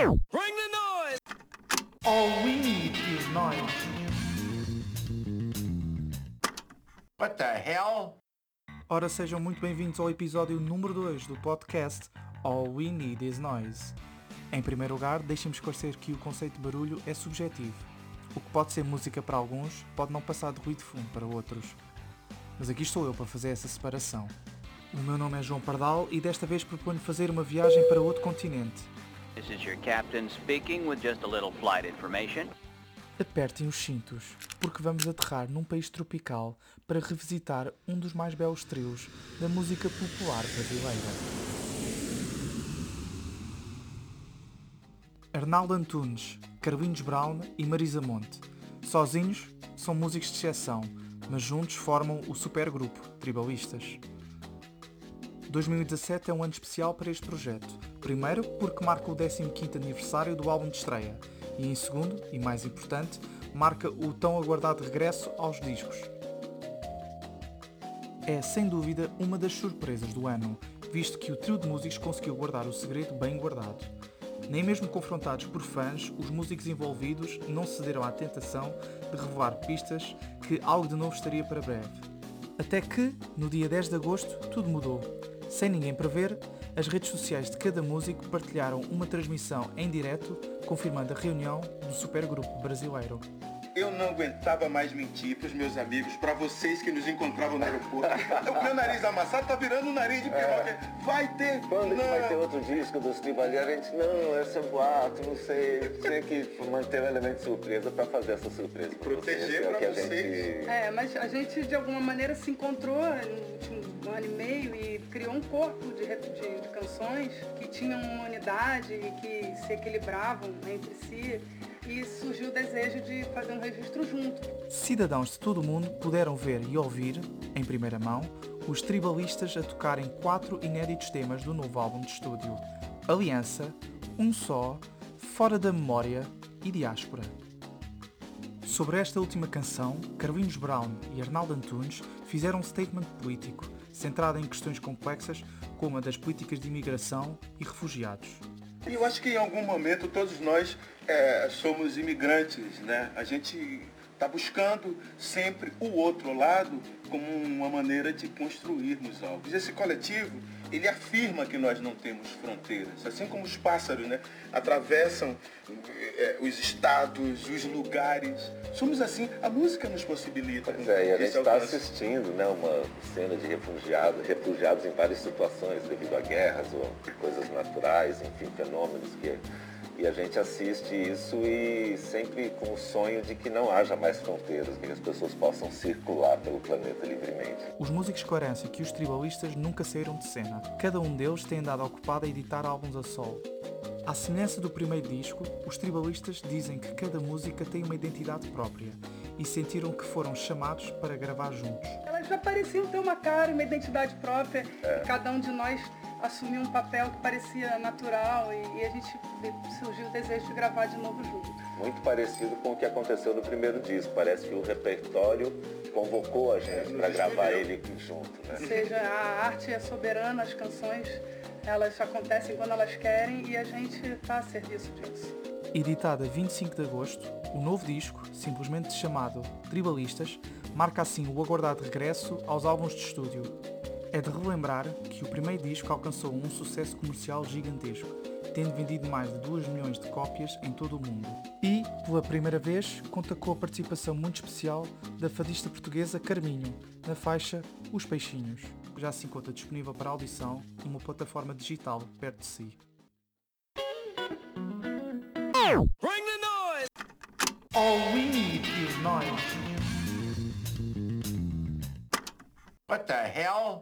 Bring the noise! All we need is noise. What the hell? Ora, sejam muito bem-vindos ao episódio número 2 do podcast All We Need Is Noise. Em primeiro lugar, deixem-me esclarecer que o conceito de barulho é subjetivo. O que pode ser música para alguns pode não passar de ruído de fundo para outros. Mas aqui estou eu para fazer essa separação. O meu nome é João Pardal e desta vez proponho fazer uma viagem para outro continente. This is your captain speaking with just a little flight information. Apertem os cintos, porque vamos aterrar num país tropical para revisitar um dos mais belos trios da música popular brasileira. Arnaldo Antunes, Carlinhos Brown e Marisa Monte. Sozinhos, são músicos de exceção, mas juntos formam o supergrupo Tribalistas. 2017 é um ano especial para este projeto. Primeiro, porque marca o 15º aniversário do álbum de estreia. E em segundo, e mais importante, marca o tão aguardado regresso aos discos. É, sem dúvida, uma das surpresas do ano, visto que o trio de músicos conseguiu guardar o segredo bem guardado. Nem mesmo confrontados por fãs, os músicos envolvidos não cederam à tentação de revelar pistas que algo de novo estaria para breve. Até que, no dia 10 de agosto, tudo mudou. Sem ninguém prever, as redes sociais de cada músico partilharam uma transmissão em direto confirmando a reunião do supergrupo brasileiro. Eu não aguentava mais mentir pros meus amigos, pra vocês que nos encontravam no aeroporto. o meu nariz amassado tá virando um nariz de piroca. Vai ter. Quando que não. vai ter outro disco dos Tribalianos? A gente, não, esse é boato, não sei. Tinha que manter o elemento de surpresa pra fazer essa surpresa. pra Proteger vocês, é o pra que a vocês. gente- É, mas a gente de alguma maneira se encontrou no último ano e meio e criou um corpo de, de- de canções que tinham uma unidade e que se equilibravam entre si. E surgiu o desejo de fazer um registro junto. Cidadãos de todo o mundo puderam ver e ouvir, em primeira mão, os tribalistas a tocarem quatro inéditos temas do novo álbum de estúdio: Aliança, Um Só, Fora da Memória e Diáspora. Sobre esta última canção, Carlinhos Brown e Arnaldo Antunes fizeram um statement político, centrado em questões complexas como a das políticas de imigração e refugiados. Eu acho que em algum momento todos nós é, somos imigrantes, né? A gente está buscando sempre o outro lado como uma maneira de construirmos algo. Esse coletivo, ele afirma que nós não temos fronteiras, assim como os pássaros, né? Atravessam é, os estados, os lugares. Somos assim, a música nos possibilita. Pois é, e a gente está assistindo né, uma cena de refugiados, refugiados em várias situações, devido a guerras ou coisas naturais, enfim, fenômenos que e a gente assiste isso e sempre com o sonho de que não haja mais fronteiras, que as pessoas possam circular pelo planeta livremente. Os músicos esclarecem que os tribalistas nunca saíram de cena. Cada um deles tem andado ocupado a editar álbuns a solo. À semelhança do primeiro disco, os tribalistas dizem que cada música tem uma identidade própria e sentiram que foram chamados para gravar juntos. Elas já pareciam ter uma cara, uma identidade própria. E cada um de nós assumiu um papel que parecia natural e, e a gente surgiu o desejo de gravar de novo junto. Muito parecido com o que aconteceu no primeiro disco. Parece que o repertório convocou a gente para gravar ele aqui junto. Né? Ou seja, a arte é soberana, as canções elas acontecem quando elas querem e a gente está a serviço disso. Editada 25 de agosto, o novo disco, simplesmente chamado Tribalistas, marca assim o aguardado regresso aos álbuns de estúdio. É de relembrar que o primeiro disco alcançou um sucesso comercial gigantesco, tendo vendido mais de 2 milhões de cópias em todo o mundo. E, pela primeira vez, conta com a participação muito especial da fadista portuguesa Carminho, na faixa Os Peixinhos, que já se encontra disponível para audição numa plataforma digital perto de si. Bring the noise! All we need is noise. What the hell?